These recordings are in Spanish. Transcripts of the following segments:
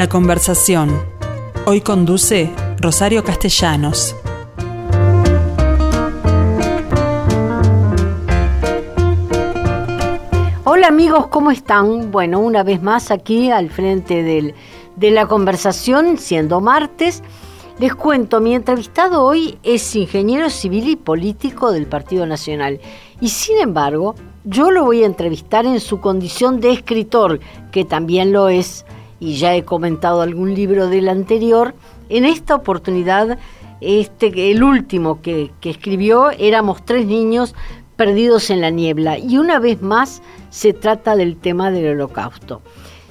La conversación. Hoy conduce Rosario Castellanos. Hola amigos, ¿cómo están? Bueno, una vez más aquí al frente del, de la conversación, siendo martes, les cuento, mi entrevistado hoy es ingeniero civil y político del Partido Nacional y sin embargo yo lo voy a entrevistar en su condición de escritor, que también lo es, y ya he comentado algún libro del anterior. En esta oportunidad, este, el último que, que escribió, éramos tres niños perdidos en la niebla, y una vez más se trata del tema del holocausto.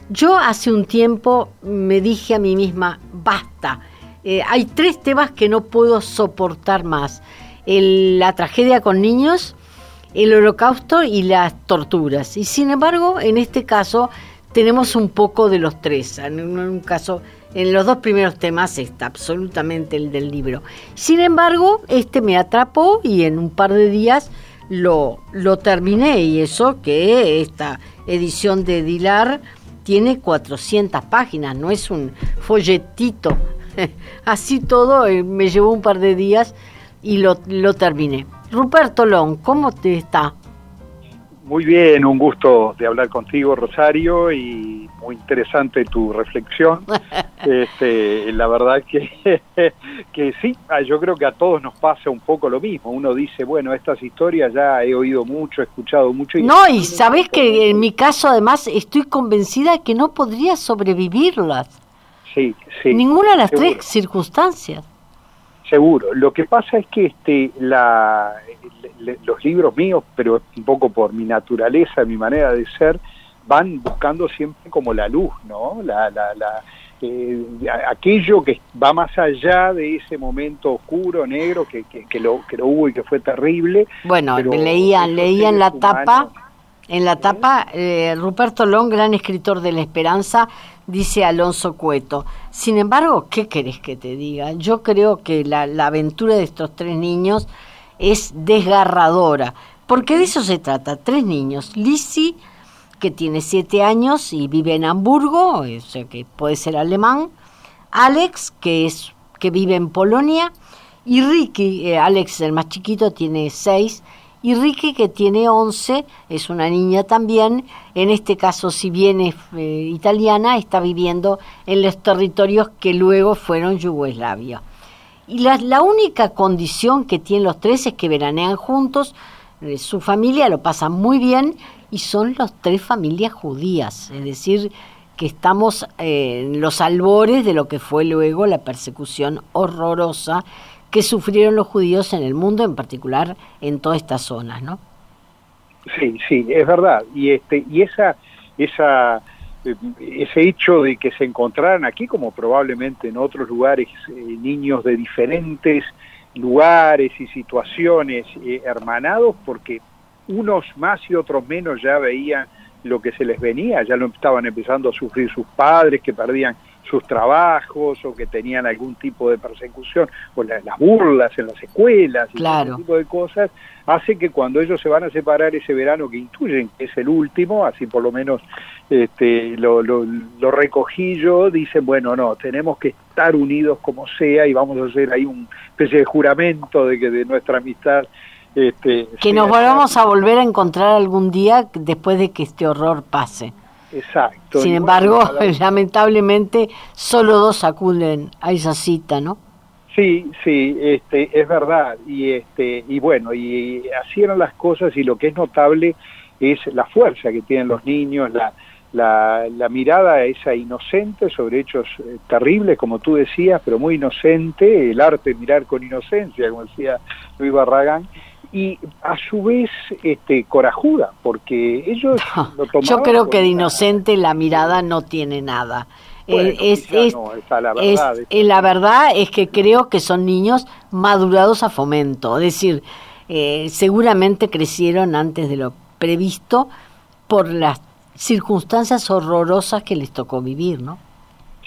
Yo hace un tiempo me dije a mí misma, basta, eh, hay tres temas que no puedo soportar más. la tragedia con niños, el holocausto y las torturas. Y sin embargo, en este caso tenemos un poco de los tres. En un caso, en los dos primeros temas está absolutamente el del libro. Sin embargo, este me atrapó y en un par de días lo, lo terminé. Y eso que esta edición de Dilar tiene 400 páginas, no es un folletito. Así todo, eh, me llevó un par de días y lo, lo terminé. Ruperto Long, ¿cómo te está? Muy bien, un gusto de hablar contigo, Rosario, y muy interesante tu reflexión. este, la verdad que, que sí, ah, yo creo que a todos nos pasa un poco lo mismo. Uno dice, bueno, estas historias ya he oído mucho, he escuchado mucho. Y no, y sabes que en mi caso además estoy convencida que no podría sobrevivirlas. Sí, sí. Ninguna de las tres circunstancias. Seguro. Lo que pasa es que este, la, los libros míos, pero un poco por mi naturaleza, mi manera de ser, van buscando siempre como la luz, ¿no? La, la, la eh, aquello que va más allá de ese momento oscuro, negro, que, que, lo, que lo hubo y que fue terrible. Bueno, leía, leía en la tapa, en la tapa, eh, Ruperto Long, gran escritor de la esperanza, dice Alonso Cueto. Sin embargo, ¿qué querés que te diga? Yo creo que la, aventura de estos tres niños es desgarradora, porque de eso se trata. Tres niños. Lizzie, que tiene siete años y vive en Hamburgo, o sea que puede ser alemán. Alex, que, es, que vive en Polonia. Y Ricky, eh, Alex, el más chiquito, tiene seis y Ricky, que tiene 11, es una niña también, en este caso, si bien es eh, italiana, está viviendo en los territorios que luego fueron Yugoslavia. Y la, la única condición que tienen los tres es que veranean juntos, eh, su familia lo pasa muy bien y son los tres familias judías, es decir, que estamos eh, en los albores de lo que fue luego la persecución horrorosa que sufrieron los judíos en el mundo, en particular en todas estas zonas, ¿no? Sí, sí, es verdad. Y este y esa esa ese hecho de que se encontraran aquí, como probablemente en otros lugares, eh, niños de diferentes lugares y situaciones eh, hermanados, porque unos más y otros menos ya veían lo que se les venía, ya lo estaban empezando a sufrir sus padres que perdían sus trabajos o que tenían algún tipo de persecución o las burlas en las escuelas y ese tipo de cosas hace que cuando ellos se van a separar ese verano que intuyen que es el último así por lo menos este lo, lo, lo recogí yo dicen bueno no tenemos que estar unidos como sea y vamos a hacer ahí un especie de juramento de que de nuestra amistad este, que nos volvamos a volver a encontrar algún día después de que este horror pase Exacto. Sin embargo, lamentablemente, solo dos acuden a esa cita, ¿no? Sí, sí, este, es verdad. Y, este, y bueno, y así eran las cosas y lo que es notable es la fuerza que tienen los niños, la, la, la mirada esa inocente sobre hechos eh, terribles, como tú decías, pero muy inocente, el arte de mirar con inocencia, como decía Luis Barragán, y a su vez este, corajuda, porque ellos lo tomaban Yo creo que de inocente la mirada no tiene nada. Eh, es, la, verdad, eh, la verdad es que creo que son niños madurados a fomento, es decir, eh, seguramente crecieron antes de lo previsto por las circunstancias horrorosas que les tocó vivir, ¿no?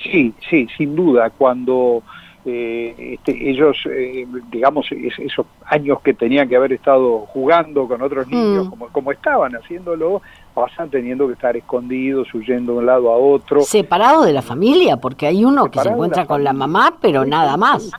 Sí, sí, sin duda. Cuando eh, este, ellos, eh, digamos, esos años que tenían que haber estado jugando con otros niños, mm. como, como estaban haciéndolo, pasan teniendo que estar escondidos, huyendo de un lado a otro. Separado de la familia, porque hay uno que se encuentra con la mamá, pero nada más.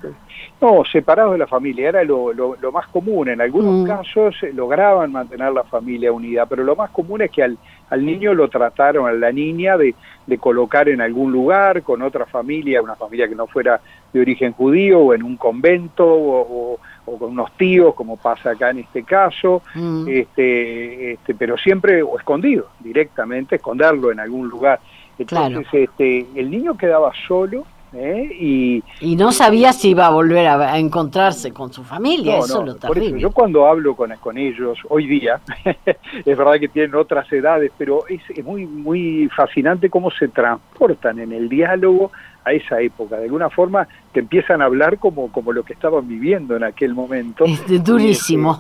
No, separados de la familia, era lo, lo, más común. En algunos mm. casos eh, lograban mantener la familia unida, pero lo más común es que al, al niño lo trataron, a la niña, de, de colocar en algún lugar con otra familia, una familia que no fuera de origen judío, o en un convento, o, o, con unos tíos, como pasa acá en este caso, mm. este, este, pero siempre o escondido, directamente, esconderlo en algún lugar. Entonces, este, el niño quedaba solo ¿eh? Y, no sabía si iba a volver a, encontrarse con su familia, eso es lo terrible. yo cuando hablo con, con ellos hoy día, es verdad que tienen otras edades, pero es, es muy, muy fascinante cómo se transportan en el diálogo a esa época. De alguna forma te empiezan a hablar como, como lo que estaban viviendo en aquel momento. Es durísimo.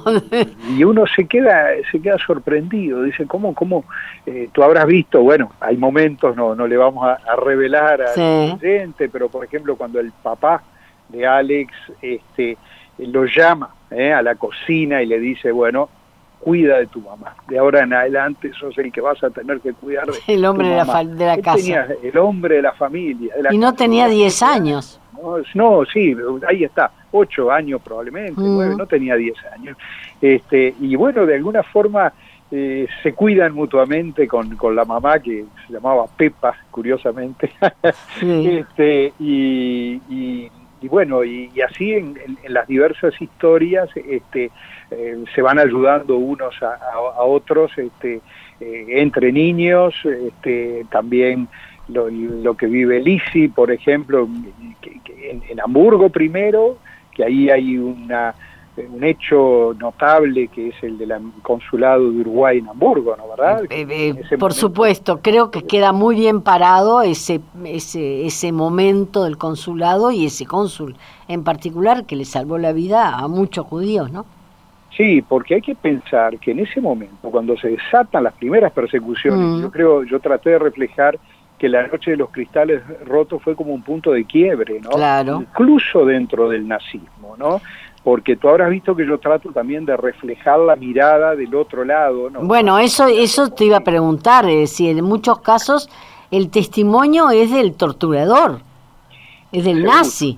Y, uno se queda, se queda sorprendido. Dice, ¿cómo, cómo eh, tú habrás visto? Bueno, hay momentos, no, no le vamos a, revelar al sí. pero por ejemplo cuando el papá de Alex este, lo llama eh, a la cocina y le dice, bueno, cuida de tu mamá. De ahora en adelante sos el que vas a tener que cuidar de El hombre de la, de la casa. el hombre de la familia. y no tenía 10 años. No, sí, ahí está, 8 años probablemente, mm. no tenía 10 años. Este, y bueno, de alguna forma eh, se cuidan mutuamente con, con la mamá que se llamaba Pepa, curiosamente. este, y, y, bueno, y, así en, en, las diversas historias, este, eh, se van ayudando unos a, otros este, eh, entre niños, este, también lo, que vive Lisi, por ejemplo, en, Hamburgo primero, que ahí hay una, un hecho notable que es el del consulado de Uruguay en Hamburgo, ¿no verdad? Eh, por supuesto, creo que queda muy bien parado ese, ese, ese momento del consulado y ese cónsul en particular que le salvó la vida a muchos judíos, ¿no? Sí, porque hay que pensar que en ese momento, cuando se desatan las primeras persecuciones, mm. yo creo, yo traté de reflejar que la noche de los cristales rotos fue como un punto de quiebre, ¿no? Claro. Incluso dentro del nazismo, ¿no? Porque tú habrás visto que yo trato también de reflejar la mirada del otro lado, ¿no? Bueno, eso, eso te iba a preguntar, es decir, en muchos casos el testimonio es del torturador, es del nazi.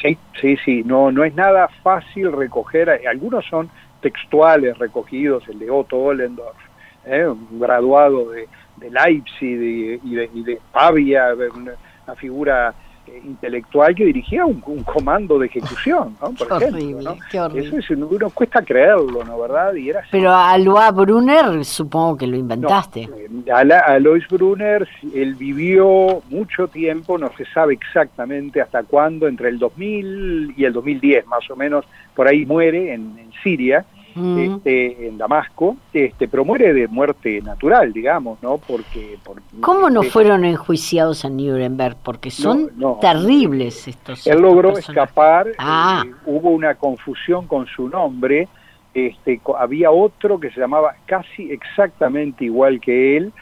Sí, sí, sí, no, no es nada fácil recoger, eh, algunos son textuales recogidos, el de Otto Ollendorf, ¿eh? un graduado de, de Leipzig y, de, y de Pavia, una figura intelectual que dirigía un, comando de ejecución, ¿no? Por ejemplo, Qué horrible. Eso es, cuesta creerlo, ¿no? ¿Verdad? Y era Pero a Lois Brunner supongo que lo inventaste. a, a Lois Brunner, él vivió mucho tiempo, no se sabe exactamente hasta cuándo, entre el 2000 y el 2010 más o menos, por ahí muere en, en Siria, este, en Damasco, este, pero muere de muerte natural, digamos, ¿no? Porque... ¿Cómo no este, fueron enjuiciados a Nuremberg? Porque son terribles estos. Él logró escapar, ah. eh, hubo una confusión con su nombre, este, había otro que se llamaba casi exactamente igual que él,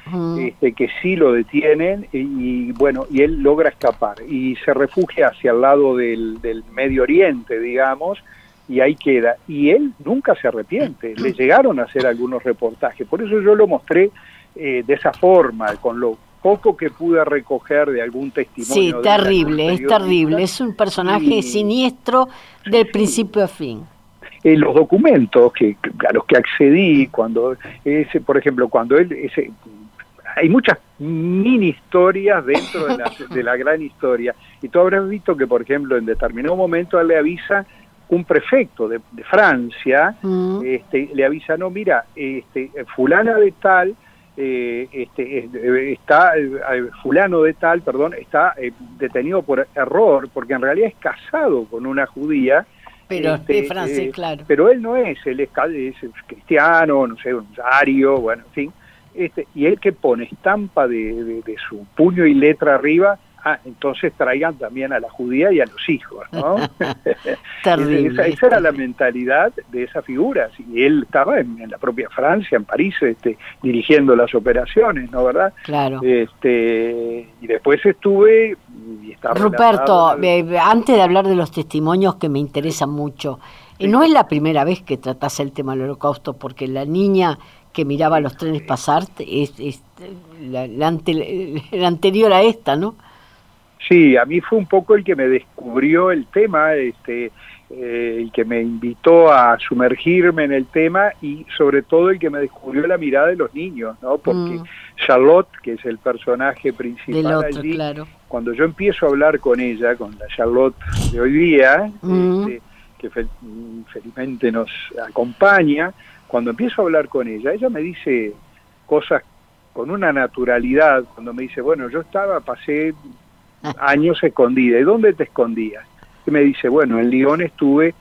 este, que sí lo detienen y, bueno, y él logra escapar y se refugia hacia el lado del, del Medio Oriente, digamos, y ahí queda. Y él nunca se arrepiente, le llegaron a hacer algunos reportajes, por eso yo lo mostré eh, de esa forma, con lo poco que pude recoger de algún testimonio. Sí, terrible, es terrible, es un personaje siniestro del principio a fin. Eh, los documentos que a los que accedí cuando ese por ejemplo cuando él ese hay muchas mini historias dentro de la, de la gran historia. Y tú habrás visto que por ejemplo en determinado momento él le avisa un prefecto de, Francia mm. este, le avisa, no, mira, este, fulana de tal, eh, este, está, eh, fulano de tal, perdón, está eh, detenido por error, porque en realidad es casado con una judía. Pero este, francés, claro. Pero él no es, él es, cristiano, no sé, un ario, bueno, en fin. Este, y él que pone estampa de, de su puño y letra arriba, ah, entonces traigan también a la judía y a los hijos, ¿no? Terrible. esa, era la mentalidad de esa figura. Y él estaba en, la propia Francia, en París, este, dirigiendo las operaciones, ¿no verdad? Claro. Este, y después estuve y está Ruperto, eh, antes de hablar de los testimonios que me interesan mucho, eh, no es la primera vez que tratas el tema del holocausto, porque la niña que miraba los trenes pasar es, la, la, anterior a esta, ¿no? Sí, a mí fue un poco el que me descubrió el tema, este, eh, el que me invitó a sumergirme en el tema y sobre todo el que me descubrió la mirada de los niños, ¿no? Porque mm. Charlotte, que es el personaje principal allí, cuando yo empiezo a hablar con ella, con la Charlotte de hoy día, mm. este, que felizmente nos acompaña, cuando empiezo a hablar con ella, ella me dice cosas con una naturalidad, cuando me dice, bueno, yo estaba, pasé años escondida. ¿Y dónde te escondías? Y me dice, bueno, en Lyon estuve,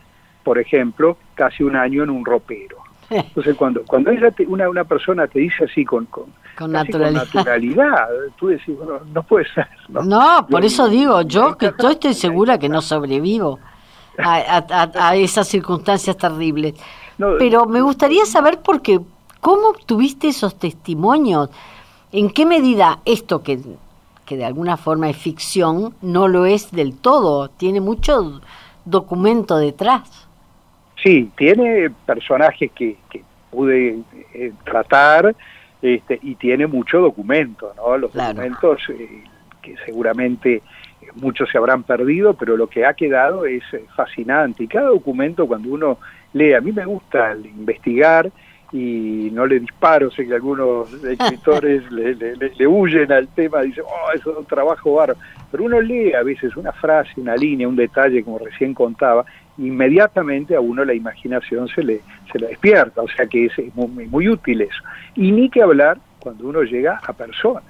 por ejemplo, casi un año en un ropero. Entonces, cuando cuando ella una, una persona te dice así con, con, con, naturalidad. tú decís, bueno, no puede ser. No, por eso digo, yo que yo estoy segura que no sobrevivo a, a, esas circunstancias terribles. Pero me gustaría saber por qué, ¿cómo tuviste esos testimonios? ¿En qué medida esto que que de alguna forma es ficción, no lo es del todo, tiene mucho documento detrás. Sí, tiene personajes que, pude eh, tratar este, y tiene mucho documento, ¿no? Los documentos eh, que seguramente muchos se habrán perdido, pero lo que ha quedado es eh, fascinante. Y cada documento cuando uno lee, a mí me gusta investigar, y no le disparo, sé que algunos escritores le, le, huyen al tema, dicen, oh, eso es un trabajo bárbaro, pero uno lee a veces una frase, una línea, un detalle, como recién contaba, inmediatamente a uno la imaginación se le, se le despierta, o sea que es, muy, muy útil eso. Y ni que hablar cuando uno llega a personas.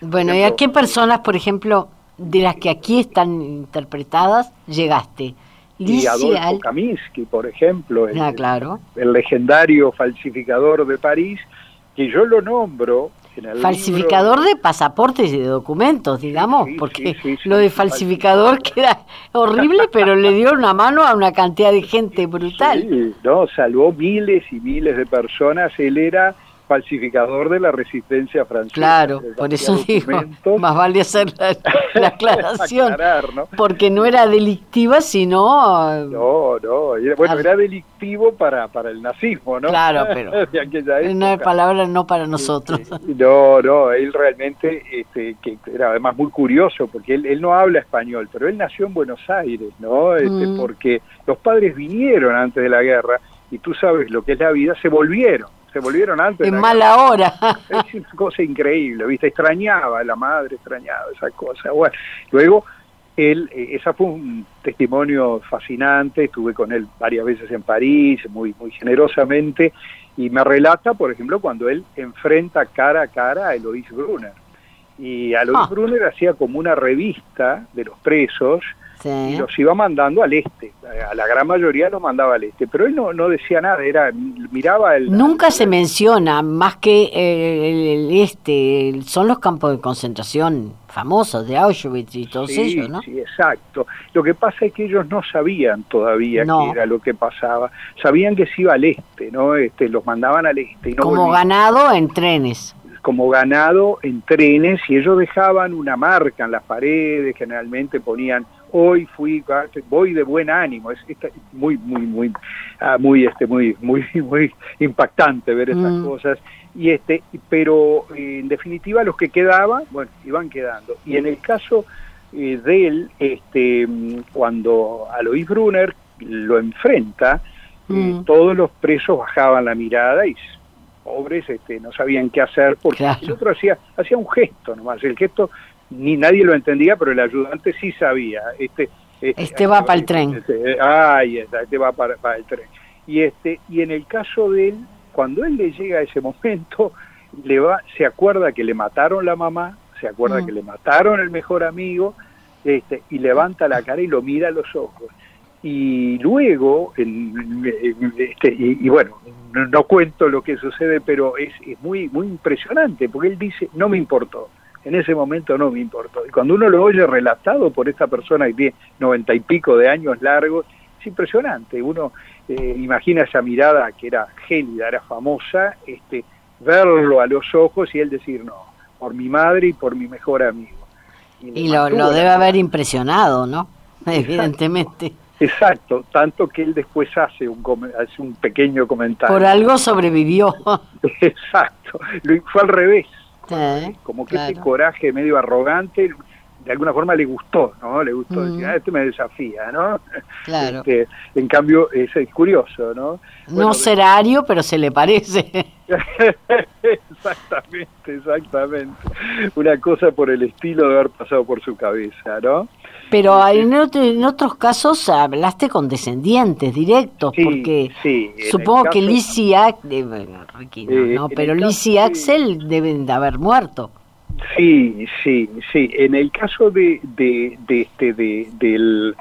Bueno, ¿y a qué personas, por ejemplo, de las que aquí están interpretadas, llegaste? Y Adolfo Kaminsky, por ejemplo, el, ah, claro. el, legendario falsificador de París, que yo lo nombro. falsificador de pasaportes y de documentos, digamos, porque lo de falsificador queda horrible, pero le dio una mano a una cantidad de gente brutal. No, salvó miles y miles de personas. Él era falsificador de la resistencia francesa. Claro, por eso digo, más vale hacer la, aclaración, porque no era delictiva, sino... No, no, bueno, era delictivo para, para el nazismo, ¿no? Claro, pero una palabra no para nosotros. No, no, él realmente, este, que era además muy curioso, porque él, él no habla español, pero él nació en Buenos Aires, ¿no? Este, mm. Porque los padres vinieron antes de la guerra, y tú sabes lo que es la vida, se volvieron se volvieron antes. En mala hora. Es una cosa increíble, ¿viste? Extrañaba, la madre extrañaba esa cosa. Bueno, luego él, eh, esa fue un testimonio fascinante, estuve con él varias veces en París, muy, muy generosamente, y me relata, por ejemplo, cuando él enfrenta cara a cara a Eloís Brunner. Y Eloís ah. Brunner hacía como una revista de los presos, y los iba mandando al este. A la gran mayoría los mandaba al este, pero él no, no decía nada, era miraba el... Nunca se menciona más que el, este, son los campos de concentración famosos de Auschwitz y todos ellos, ¿no? Sí, exacto. Lo que pasa es que ellos no sabían todavía qué era lo que pasaba. Sabían que se iba al este, ¿no? Este, los mandaban al este. Y no Como ganado en trenes como ganado en trenes y ellos dejaban una marca en las paredes, generalmente ponían hoy fui voy de buen ánimo. Es, muy muy muy ah, muy este muy muy muy impactante ver estas mm. cosas. Y este pero eh, en definitiva los que quedaban bueno iban quedando. Y en el caso eh, de él este cuando Alois Brunner lo enfrenta eh, mm. todos los presos bajaban la mirada y pobres este, no sabían qué hacer porque el otro hacía hacía un gesto nomás. El gesto ni nadie lo entendía, pero el ayudante sí sabía. Este, este, este va para el tren. Este, ay, este va para, el tren. Y este y en el caso de él, cuando él le llega a ese momento, le va, se acuerda que le mataron la mamá, se acuerda mm. que le mataron el mejor amigo, este, y levanta la cara y lo mira a los ojos. Y luego, este, y, bueno, no, cuento lo que sucede, pero es, es muy, muy impresionante, porque él dice, no me importó en ese momento no me importó. Y cuando uno lo oye relatado por esta persona que tiene noventa y pico de años largos, es impresionante. Uno eh, imagina esa mirada que era gélida, era famosa, este, verlo a los ojos y él decir, no, por mi madre y por mi mejor amigo. Y, lo, debe haber impresionado, ¿no? Evidentemente. Exacto, tanto que él después hace un, hace un pequeño comentario. Por algo sobrevivió. Exacto, fue al revés. Como que ese coraje medio arrogante de alguna forma le gustó, ¿no? Le gustó decir, ah, este me desafía, ¿no? Claro. Este, en cambio, es, curioso, ¿no? no será Ario, pero se le parece. exactamente, exactamente. Una cosa por el estilo de haber pasado por su cabeza, ¿no? Pero en, en otros casos hablaste con descendientes directos, porque supongo que Lizzie Axel, eh, no, pero Lizzie Axel deben de haber muerto. Sí, sí, sí. En el caso de, de, de este, de, del,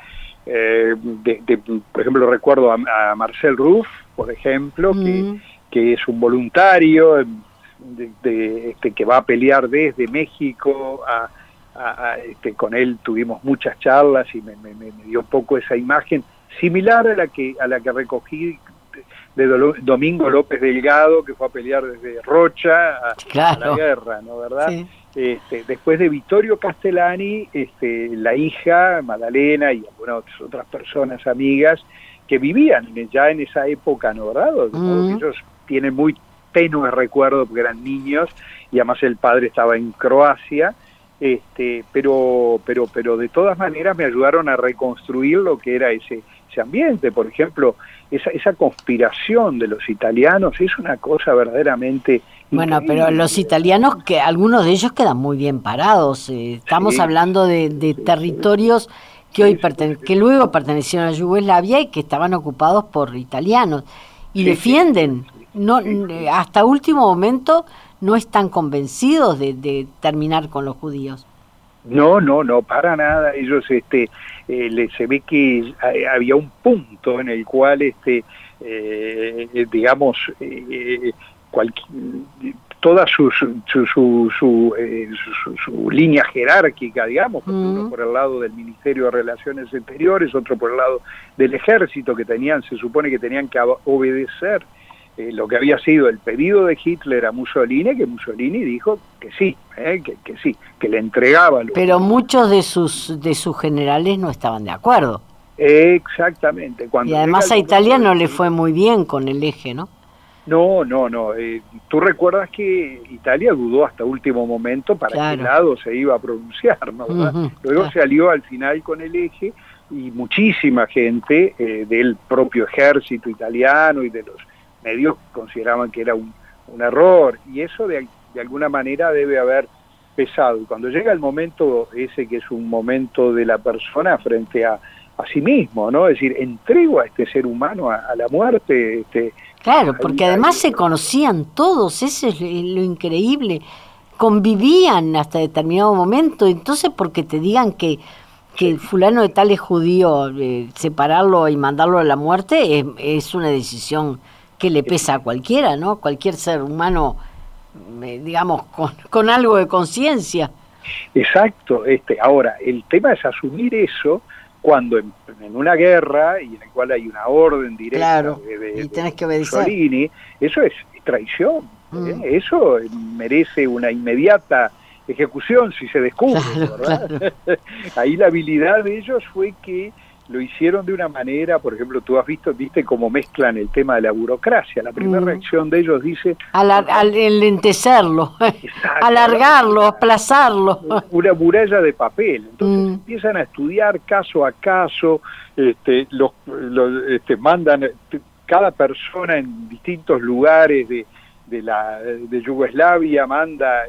eh, de, por ejemplo, recuerdo a, Marcel Ruff, por ejemplo, que, mm. que es un voluntario de, este, que va a pelear desde México a, este, con él tuvimos muchas charlas y me, me, me, dio un poco esa imagen similar a la que a la que recogí de Domingo López Delgado que fue a pelear desde Rocha a, la guerra, ¿no verdad? Este, después de Vittorio Castellani, este, la hija, Madalena y algunas otras personas amigas que vivían ya en esa época, ¿no verdad? Ellos tienen muy tenue recuerdo porque eran niños y además el padre estaba en Croacia, este, pero, pero, pero de todas maneras me ayudaron a reconstruir lo que era ese, ese ambiente. Por ejemplo, esa, esa conspiración de los italianos es una cosa verdaderamente bueno, pero los italianos, que algunos de ellos quedan muy bien parados. Eh, estamos hablando de, territorios que hoy que luego pertenecieron a Yugoslavia y que estaban ocupados por italianos y defienden. No, hasta último momento no están convencidos de, terminar con los judíos. No, no, no, para nada. Ellos, este, eh, se ve que había un punto en el cual, este, eh, digamos, eh, toda su, su, su, eh, su, línea jerárquica, digamos, uno por el lado del Ministerio de Relaciones Exteriores, otro por el lado del ejército, que tenían, se supone que tenían que obedecer eh, lo que había sido el pedido de Hitler a Mussolini, que Mussolini dijo que sí, eh, que, que, sí, que le entregaba. Pero muchos de sus, de sus generales no estaban de acuerdo. Exactamente. Cuando y además a Italia no le fue muy bien con el eje, ¿no? No, no, no. Eh, Tú recuerdas que Italia dudó hasta último momento para qué lado se iba a pronunciar, ¿no? Luego se alió al final con el eje y muchísima gente eh, del propio ejército italiano y de los medios consideraban que era un, error y eso de, de alguna manera debe haber pesado. Y cuando llega el momento ese que es un momento de la persona frente a, a sí mismo, ¿no? Es decir, entrego a este ser humano a, a la muerte, este, Claro, porque además se conocían todos, eso es lo increíble. Convivían hasta determinado momento, entonces porque te digan que, que el fulano de tal es judío, eh, separarlo y mandarlo a la muerte es, una decisión que le pesa a cualquiera, ¿no? Cualquier ser humano, eh, digamos, con, con algo de conciencia. Exacto, este, ahora, el tema es asumir eso, cuando en, una guerra y en el cual hay una orden directa de, que eso es traición, ¿eh? mm. eso merece una inmediata ejecución si se descubre, Ahí la habilidad de ellos fue que lo hicieron de una manera, por ejemplo, tú has visto, viste cómo mezclan el tema de la burocracia. La primera mm. reacción de ellos dice... al enlentecerlo, alargarlo, aplazarlo. Una muralla de papel. Entonces mm. empiezan a estudiar caso a caso, este, los, este, mandan cada persona en distintos lugares de, de, la, de Yugoslavia, manda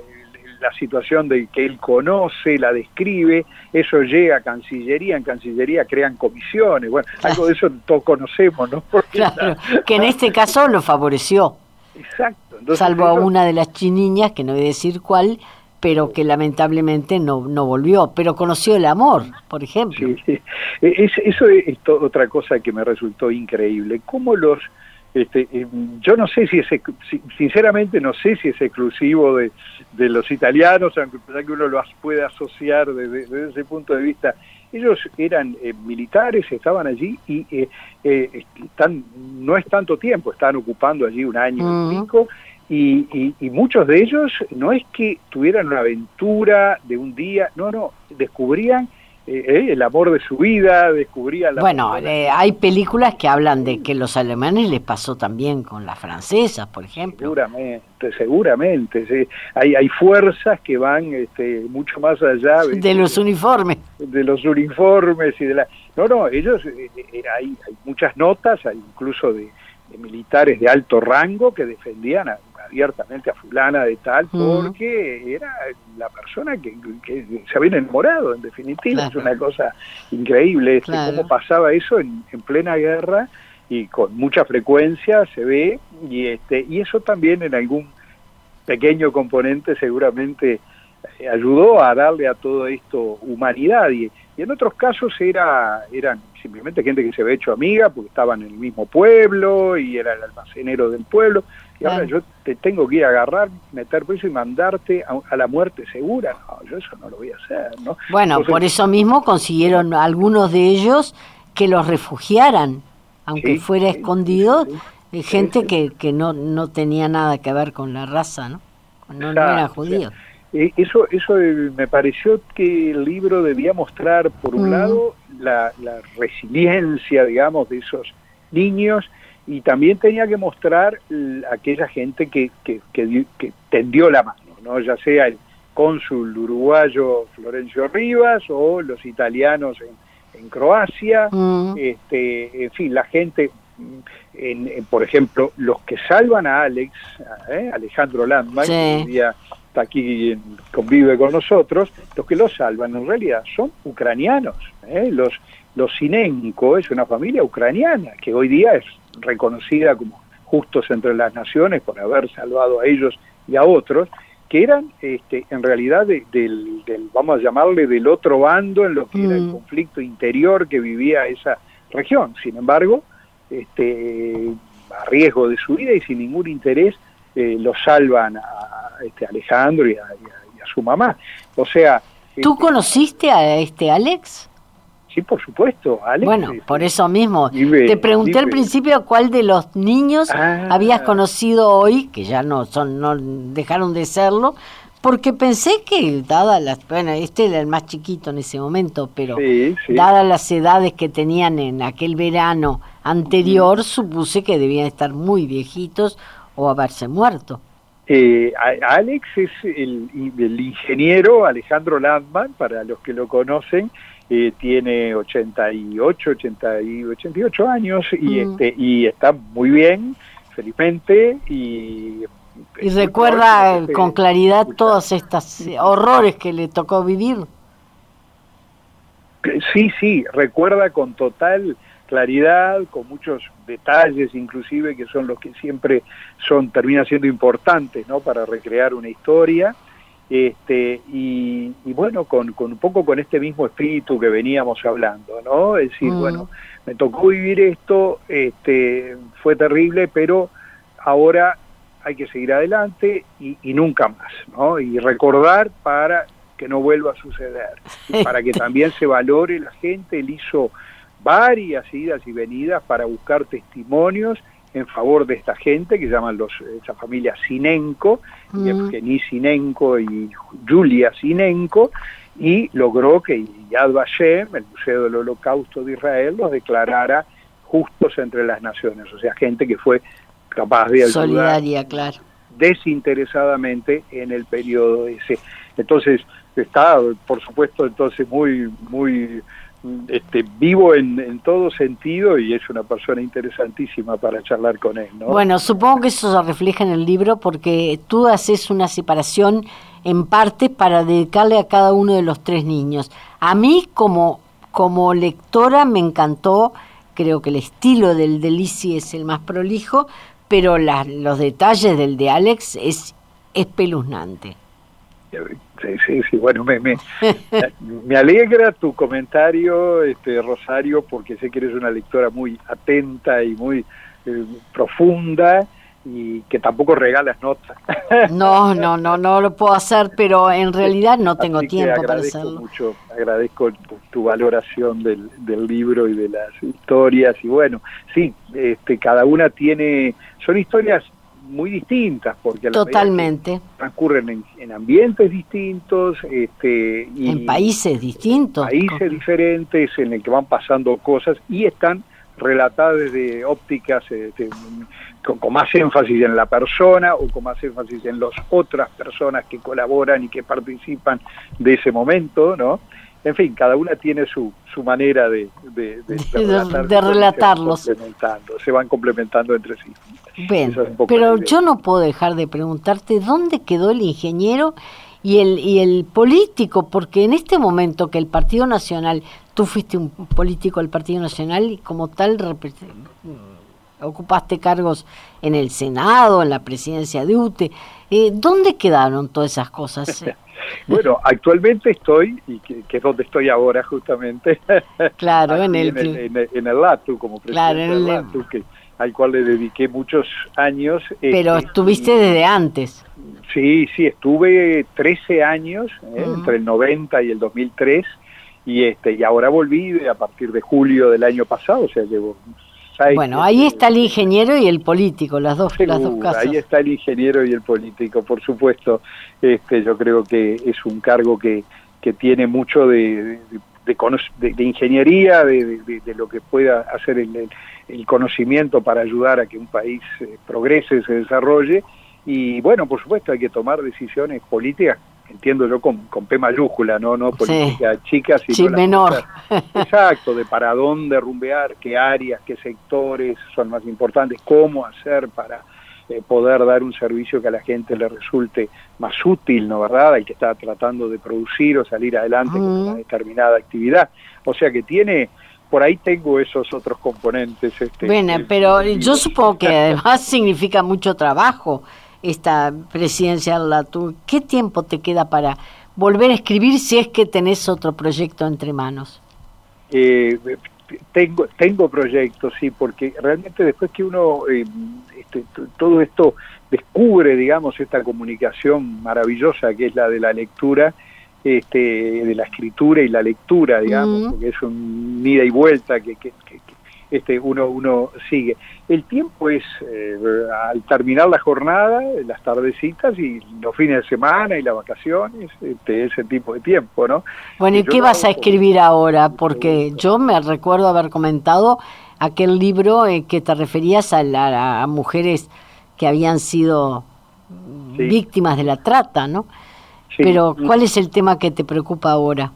la situación de que él conoce, la describe, eso llega a Cancillería, en Cancillería crean comisiones, bueno, algo de eso todos conocemos, ¿no? claro, que en este caso lo favoreció. Exacto. Salvo a una de las chiniñas, que no voy a decir cuál, pero que lamentablemente no, no volvió, pero conoció el amor, por ejemplo. Sí, e, eso es otra cosa que me resultó increíble, cómo los este, eh, yo no sé si es, sinceramente no sé si es exclusivo de, de los italianos, aunque que uno lo puede asociar desde, ese punto de vista. Ellos eran eh, militares, estaban allí y eh, están, no es tanto tiempo, están ocupando allí un año y pico, y, y, muchos de ellos no es que tuvieran una aventura de un día, no, no, descubrían eh, eh, el amor de su vida, descubrían la... Bueno, eh, hay películas que hablan de que los alemanes les pasó también con las francesas, por ejemplo. Seguramente, seguramente. Sí. Hay, hay fuerzas que van este, mucho más allá... De, los uniformes. De los uniformes y de la... No, no, ellos, hay, hay muchas notas, hay incluso de, de militares de alto rango que defendían a, abiertamente a fulana de tal porque era la persona que, se había enamorado, en definitiva. Es una cosa increíble este, cómo pasaba eso en, plena guerra y con mucha frecuencia se ve y este y eso también en algún pequeño componente seguramente eh, ayudó a darle a todo esto humanidad y, y en otros casos era eran simplemente gente que se había hecho amiga porque estaban en el mismo pueblo y era el almacenero del pueblo y ahora yo te tengo que ir a agarrar, meter preso y mandarte a, la muerte segura. No, yo eso no lo voy a hacer, ¿no? Bueno, por eso mismo consiguieron algunos de ellos que los refugiaran, aunque fuera escondido, gente que, que no, no tenía nada que ver con la raza, ¿no? No, no eran judíos. Eh, eso, eso eh, me pareció que el libro debía mostrar, por un mm. lado, la, la resiliencia, digamos, de esos niños y también tenía que mostrar aquella gente que, que, que, tendió la mano, ¿no? ya sea el cónsul uruguayo Florencio Rivas o los italianos en, en Croacia, mm. este, en fin, la gente, en, por ejemplo, los que salvan a Alex, ¿eh? Alejandro Landman, que hoy día está aquí, convive con nosotros, los que lo salvan en realidad son ucranianos, ¿eh? los los Sinenko es una familia ucraniana que hoy día es reconocida como justos entre las naciones por haber salvado a ellos y a otros, que eran este, en realidad del, vamos a llamarle, del otro bando en lo que era el mm. conflicto interior que vivía esa región. Sin embargo, este, a riesgo de su vida y sin ningún interés, eh, lo salvan a este, Alejandro y a, su mamá. O sea... ¿Tú este, conociste a este Alex? Sí, por supuesto, Alex. Bueno, por eso mismo. Te pregunté al principio cuál de los niños ah. habías conocido hoy, que ya no son, no dejaron de serlo, porque pensé que, dadas las, bueno, este era el más chiquito en ese momento, pero dadas las edades que tenían en aquel verano anterior, supuse que debían estar muy viejitos o haberse muerto. Eh, Alex es el, el, ingeniero Alejandro Landman, para los que lo conocen, eh, tiene 88, 80 y 88 años y, mm. este, y está muy bien, felizmente, y... Y recuerda con claridad todos estos horrores que le tocó vivir. Sí, sí, recuerda con total claridad, con muchos detalles inclusive que son los que siempre son terminan siendo importantes, ¿no? Para recrear una historia este, y, bueno, con, con, un poco con este mismo espíritu que veníamos hablando, ¿no? Es decir, mm. bueno, me tocó vivir esto, este, fue terrible, pero ahora hay que seguir adelante y, nunca más, ¿no? Y recordar para que no vuelva a suceder, y para que también se valore la gente, él hizo varias idas y venidas para buscar testimonios en favor de esta gente que llaman los, esa familia Sinenko, mm. Evgeny Sinenko y Julia Sinenko, y logró que Yad Vashem, el Museo del Holocausto de Israel, los declarara justos entre las naciones, o sea, gente que fue capaz de ayudar Solidaria, claro. desinteresadamente en el periodo ese. Entonces, está, por supuesto, entonces muy, muy este, vivo en, todo sentido y es una persona interesantísima para charlar con él. ¿no? Bueno, supongo que eso se refleja en el libro porque tú haces una separación en parte para dedicarle a cada uno de los tres niños. A mí como, como lectora me encantó, creo que el estilo del de Lizzie es el más prolijo, pero los detalles del de Alex es espeluznante. Sí, sí, sí, bueno, me, me, me, alegra tu comentario, este, Rosario, porque sé que eres una lectora muy atenta y muy eh, profunda y que tampoco regalas notas. No, no, no, no lo puedo hacer, pero en realidad no tengo tiempo para hacerlo. Mucho, agradezco tu, valoración del, del, libro y de las historias y bueno, sí, este, cada una tiene, son historias muy distintas, porque totalmente transcurren en, ambientes distintos, este, y en países distintos, países diferentes, en el que van pasando cosas y están relatadas desde ópticas este, con, con, más énfasis en la persona o con más énfasis en las otras personas que colaboran y que participan de ese momento, ¿no? En fin, cada una tiene su, su manera de, de, de, relatarlos. Se, van complementando entre sí. pero yo no puedo dejar de preguntarte dónde quedó el ingeniero y el, y el político, porque en este momento que el Partido Nacional, tú fuiste un político del Partido Nacional y como tal ocupaste cargos en el Senado, en la presidencia de UTE, eh, ¿dónde quedaron todas esas cosas? Bueno, actualmente estoy, y que, es donde estoy ahora justamente, claro, en el, en, el, LATU, como presidente del LATU, que, al cual le dediqué muchos años. Pero este, estuviste desde antes. Sí, sí, estuve 13 años, ¿eh? entre el 90 y el 2003, y, este, y ahora volví a partir de julio del año pasado, o sea, llevo bueno, ahí está el ingeniero y el político, las dos, las dos casos. Ahí está el ingeniero y el político, por supuesto. Este, yo creo que es un cargo que, que tiene mucho de, de, ingeniería, de, lo que pueda hacer el, el, conocimiento para ayudar a que un país eh, progrese, se desarrolle. Y bueno, por supuesto, hay que tomar decisiones políticas entiendo yo con, con P mayúscula, no no política chica, sino menor. Exacto, de para dónde rumbear, qué áreas, qué sectores son más importantes, cómo hacer para eh, poder dar un servicio que a la gente le resulte más útil, ¿no verdad? Hay que está tratando de producir o salir adelante con una determinada actividad. O sea que tiene por ahí tengo esos otros componentes. Este, bueno, pero yo supongo que además significa mucho trabajo esta presidencia la ¿qué tiempo te queda para volver a escribir si es que tenés otro proyecto entre manos? Eh, tengo, tengo proyectos, sí, porque realmente después que uno eh, este, todo esto descubre, digamos, esta comunicación maravillosa que es la de la lectura, este, de la escritura y la lectura, digamos, porque es un ida y vuelta que, que, este, uno, uno sigue. El tiempo es eh, al terminar la jornada, las tardecitas y los fines de semana y las vacaciones, este, ese tipo de tiempo, ¿no? Bueno, ¿y, qué vas a escribir ahora? Porque yo me recuerdo haber comentado aquel libro eh, que te referías a, a, mujeres que habían sido víctimas de la trata, ¿no? Pero, ¿cuál es el tema que te preocupa ahora?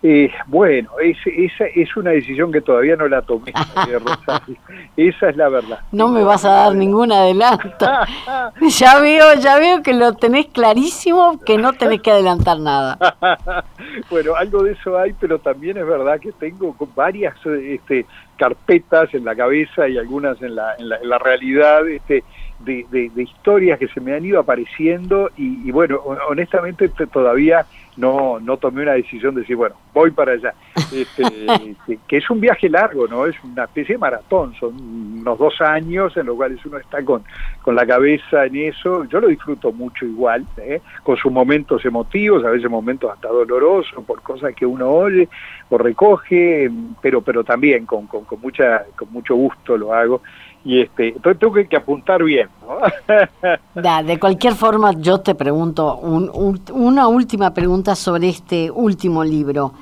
Eh, bueno, es, esa es una decisión que todavía no la tomé, Rosario. Esa es la verdad. No me vas a dar ningún adelanto. ya veo, ya veo que lo tenés clarísimo, que no tenés que adelantar nada. bueno, algo de eso hay, pero también es verdad que tengo varias este, carpetas en la cabeza y algunas en la, en la, realidad. Este, de, de, historias que se me han ido apareciendo y, y bueno, honestamente todavía no, no tomé una decisión de decir, bueno, voy para allá. Este, que, es un viaje largo, ¿no? Es una especie de maratón, son unos dos años en los cuales uno está con, con la cabeza en eso. Yo lo disfruto mucho igual, ¿eh? con sus momentos emotivos, a veces momentos hasta dolorosos, por cosas que uno oye o recoge, pero, pero también con, con, con, mucha, con mucho gusto lo hago y este entonces tengo que, apuntar bien de cualquier forma yo te pregunto una última pregunta sobre este último libro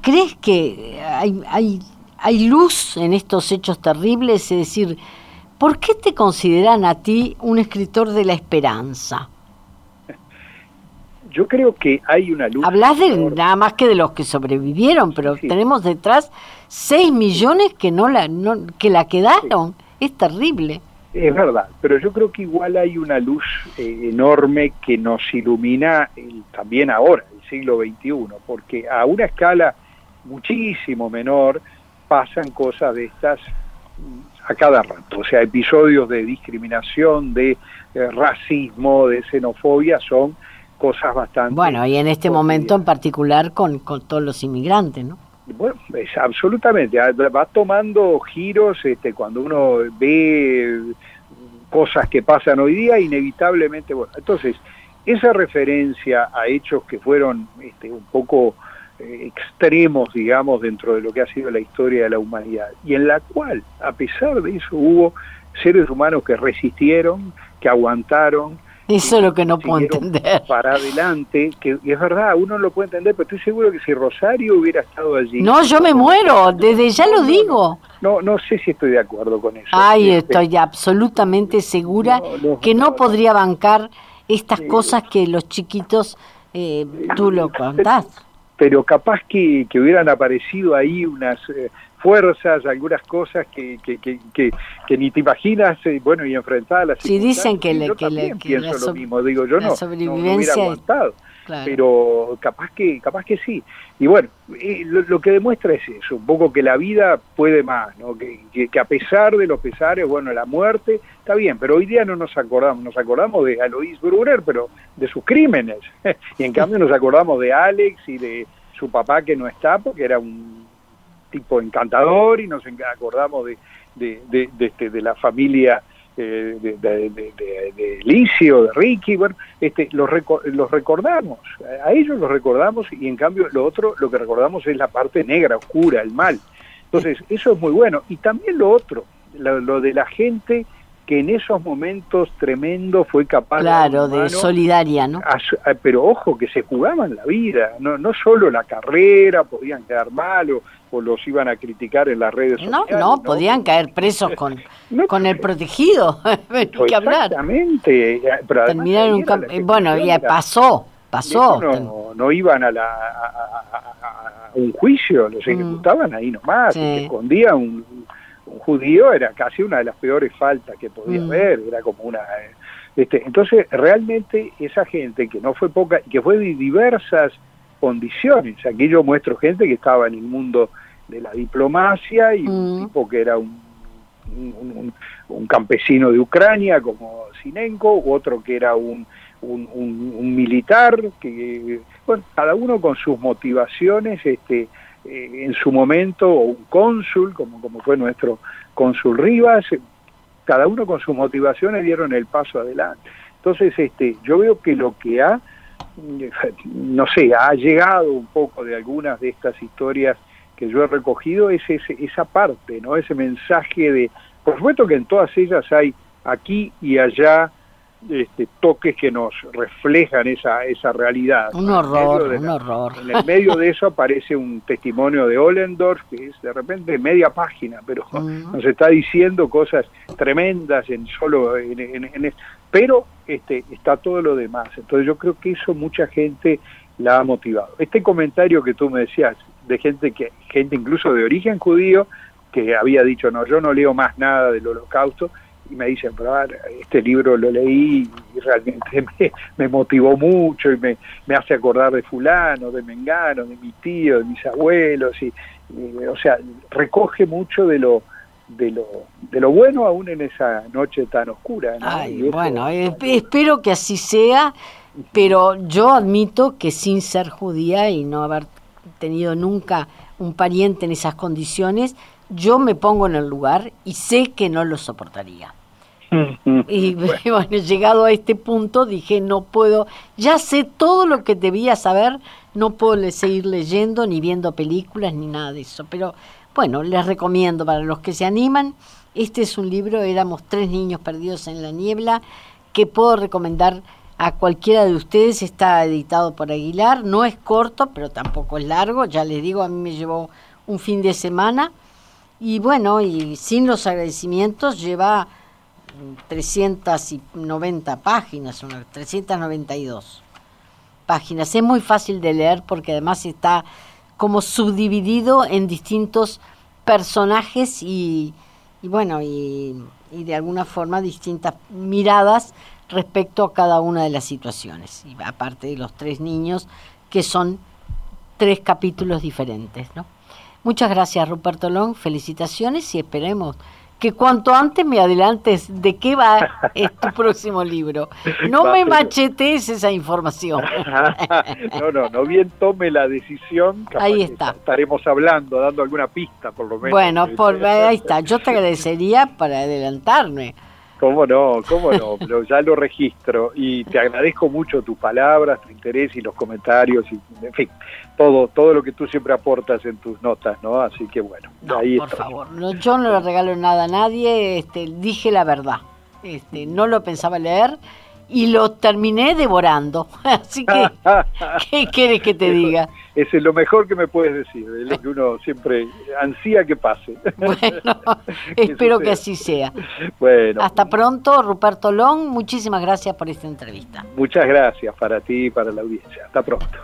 crees que hay, hay hay luz en estos hechos terribles es decir ¿por qué te consideran a ti un escritor de la esperanza? Yo creo que hay una luz. Hablas de nada más que de los que sobrevivieron, pero tenemos detrás 6 millones que no la no, que la quedaron. Es terrible. Es verdad, pero yo creo que igual hay una luz eh, enorme que nos ilumina también ahora, el siglo XXI, porque a una escala muchísimo menor pasan cosas de estas mm, a cada rato, o sea, episodios de discriminación, de eh, racismo, de xenofobia son cosas bastante... Bueno, y en este momento en particular con, con todos los inmigrantes, ¿no? Bueno, es absolutamente, ah, va tomando giros este, cuando uno ve cosas que pasan hoy día, inevitablemente, bueno, entonces, esa referencia a hechos que fueron este, un poco eh, extremos, digamos, dentro de lo que ha sido la historia de la humanidad, y en la cual, a pesar de eso, hubo seres humanos que resistieron, que aguantaron, eso es lo que no puedo entender. Para adelante, que es verdad, uno lo puede entender, pero estoy seguro que si Rosario hubiera estado allí. No, yo me muero, desde ya lo digo. No, no sé si estoy de acuerdo con eso. Ay, este, estoy absolutamente segura que no, podría bancar estas cosas que los chiquitos, eh, tú lo contás. Pero capaz que, que hubieran aparecido ahí unas. Eh, fuerzas, algunas cosas que, que, que, que, ni te imaginas, eh, bueno, y enfrentadas las Sí, dicen que, le, que, le, pienso lo mismo, digo, yo no, sobrevivencia no, aguantado, pero capaz que, capaz que sí. Y bueno, eh, lo, que demuestra es eso, un poco que la vida puede más, ¿no? que, que, a pesar de los pesares, bueno, la muerte está bien, pero hoy día no nos acordamos, nos acordamos de Alois Brunner, pero de sus crímenes, y en cambio nos acordamos de Alex y de su papá que no está porque era un tipo encantador y nos acordamos de, de, de, este, de la familia eh, de, de, de, Licio, de Ricky, bueno, este, los, los recordamos, a ellos los recordamos y en cambio lo otro, lo que recordamos es la parte negra, oscura, el mal. Entonces, eso es muy bueno. Y también lo otro, lo de la gente que en esos momentos tremendos fue capaz claro, de, solidaria, ¿no? pero ojo, que se jugaban la vida, no, no solo la carrera, podían quedar mal o, los iban a criticar en las redes sociales. No, no, podían caer presos con, con el protegido, que hablar. Exactamente. Pero Terminaron un bueno, ya pasó, pasó. No, no, iban a, la, a, un juicio, los mm. ejecutaban ahí nomás, se escondía un judío era casi una de las peores faltas que podía mm. haber, era como una... Eh, este, entonces, realmente esa gente, que no fue poca, que fue de diversas condiciones, aquí yo muestro gente que estaba en el mundo de la diplomacia y un mm. tipo que era un, un, campesino de Ucrania como Sinenko, otro que era un, un, militar, que, bueno, cada uno con sus motivaciones, este, eh, en su momento, o un cónsul, como, como fue nuestro cónsul Rivas, cada uno con sus motivaciones dieron el paso adelante. Entonces, este, yo veo que lo que ha, no sé, ha llegado un poco de algunas de estas historias que yo he recogido es ese, esa parte, ¿no? Ese mensaje de, por supuesto que en todas ellas hay aquí y allá este, toques que nos reflejan esa, esa realidad. Un horror, un horror. En el medio de eso aparece un testimonio de Ollendorf, que es de repente media página, pero nos está diciendo cosas tremendas en solo... En, pero este, está todo lo demás. Entonces yo creo que eso mucha gente la ha motivado. Este comentario que tú me decías, de gente que gente incluso de origen judío, que había dicho, no, yo no leo más nada del holocausto, y me dicen, pero este libro lo leí y realmente me, motivó mucho y me, me, hace acordar de fulano, de Mengano, de mi tío, de mis abuelos, y, o sea, recoge mucho de lo de lo, de lo bueno aún en esa noche tan oscura. bueno, eh, espero que así sea, pero yo admito que sin ser judía y no haber tenido nunca un pariente en esas condiciones, yo me pongo en el lugar y sé que no lo soportaría. Y bueno, llegado a este punto dije, no puedo, ya sé todo lo que debía saber, no puedo seguir leyendo ni viendo películas ni nada de eso. Pero bueno, les recomiendo para los que se animan, este es un libro, éramos tres niños perdidos en la niebla, que puedo recomendar a cualquiera de ustedes, está editado por Aguilar, no es corto, pero tampoco es largo, ya les digo, a mí me llevó un fin de semana y bueno, y sin los agradecimientos lleva 390 páginas, 392 páginas. Es muy fácil de leer porque además está como subdividido en distintos personajes y, bueno, y, de alguna forma distintas miradas respecto a cada una de las situaciones. Y aparte de los tres niños, que son tres capítulos diferentes, ¿no? Muchas gracias, Ruperto Long. Felicitaciones y esperemos que cuanto antes me adelantes de qué va tu próximo libro. No me machetes esa información. no, no, no bien tome la decisión. Ahí está. Estaremos hablando, dando alguna pista por lo menos. Bueno, por, ahí está. Yo te agradecería para adelantarme. Cómo no, cómo no, pero ya lo registro y te agradezco mucho tus palabras, tu interés y los comentarios y en fin, todo todo lo que tú siempre aportas en tus notas, ¿no? Así que bueno, ahí por favor, yo no le regalo nada a nadie, este, dije la verdad. Este, no lo pensaba leer y lo terminé devorando. Así que, ¿qué quieres que te diga? Eso es lo mejor que me puedes decir, es lo que uno siempre ansía que pase. Bueno, espero que así sea. Bueno. Hasta pronto, Ruperto Long. Muchísimas gracias por esta entrevista. Muchas gracias para ti y para la audiencia. Hasta pronto.